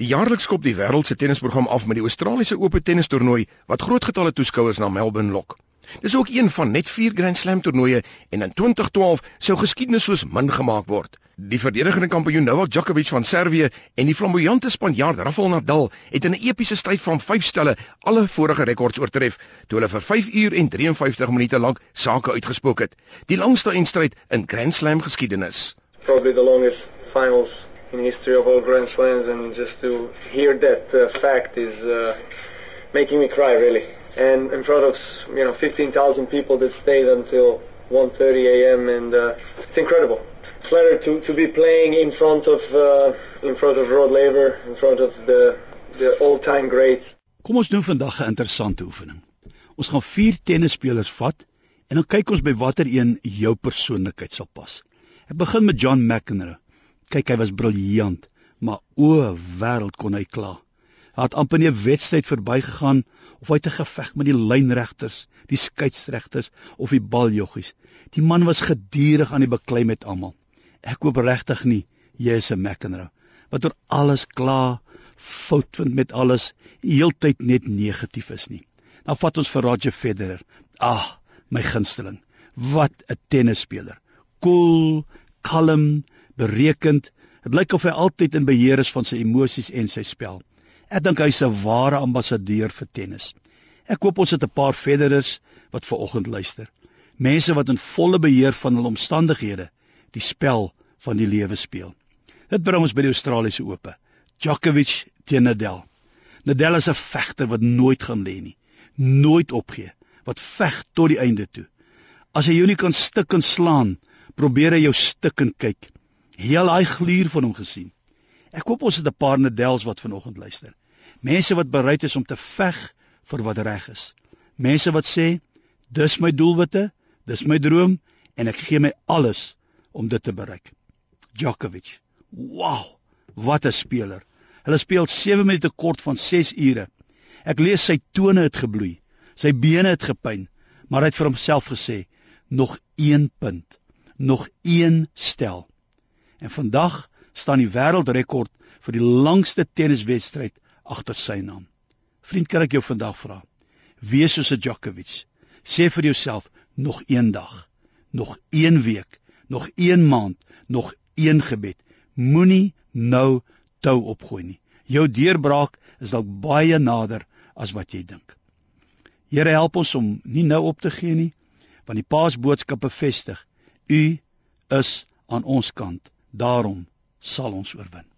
Jaarliks skop die wêreld se tennisprogram af met die Australiese Ope tennistoernooi wat groot getalle toeskouers na Melbourne lok. Dis ook een van net 4 Grand Slam toernooie en in 2012 sou geskiedenis soos min gemaak word. Die verdedigende kampioen Novak Djokovic van Servië en die flamboyante Spanjaard Rafael Nadal het in 'n epiese stryd van 5 stelle alle vorige rekords oortref toe hulle vir 5 uur en 53 minute lank sake uitgespook het. Die langste eindstryd in Grand Slam geskiedenis. Probably the longest finals in history of all Grand Slams and just to hear that uh, fact is uh, making me cry really. And in front of you know 15,000 people that stayed until 1:30 a.m. and uh, it's incredible. Flattered to to be playing in front of uh, in front of Rod Laver, in front of the the all-time greats. Kom ons doen vandag 'n interessante oefening. Ons gaan vier tennisspelers vat en dan kyk ons by watter een jou persoonlikheid sal pas. Ek begin met John McEnroe. Kyk, hy was briljant, maar o, wêreld kon hy kla. Hy het amper nie 'n wedstryd verbygegaan of hy 'n geveg met die lynregters, die skeieregters of die baljoggies. Die man was gedurig aan die beklei met almal. Ek hoop regtig nie jy is 'n McEnroe wat oor alles kla, fout vind met alles, heeltyd net negatief is nie. Dan vat ons vir Roger Federer. Ag, my gunsteling. Wat 'n tennisspeler. Koel, cool, kalm, berekend. Dit lyk of hy altyd in beheer is van sy emosies en sy spel. Ek dink hy's 'n ware ambassadeur vir tennis. Ek hoop ons het 'n paar Federers wat ver oggend luister. Mense wat in volle beheer van hul omstandighede die spel van die lewe speel. Dit bring ons by die Australiese Ope. Djokovic teen Nadal. Nadal is 'n vegter wat nooit gaan lê nie, nooit opgee, wat veg tot die einde toe. As hy jou nie kan stik en slaan, probeer hy jou stik en kyk heel daai gluur van hom gesien. Ek hoop ons het 'n paar Nadels wat vanoggend luister. Mense wat bereid is om te veg vir wat reg is. Mense wat sê, dis my doelwitte, dis my droom en ek gee my alles om dit te bereik. Djokovic. Wow, wat 'n speler. Hulle speel 7 minute kort van 6 ure. Ek lees sy tone het gebloei. Sy bene het gepyn, maar hy het vir homself gesê, nog 1 punt, nog 1 stel. En vandag staan die wêreldrekord vir die langste tenniswedstryd agter sy naam. Vriend, kan ek jou vandag vra? Wees soos 'n Djokovic. Sê vir jouself nog een dag, nog een week, nog een maand, nog een gebed. Moenie nou tou opgooi nie. Jou deurbraak is dalk baie nader as wat jy dink. Here help ons om nie nou op te gee nie, want die Paasboodskap bevestig: U is aan ons kant. Daarom sal ons oorwin.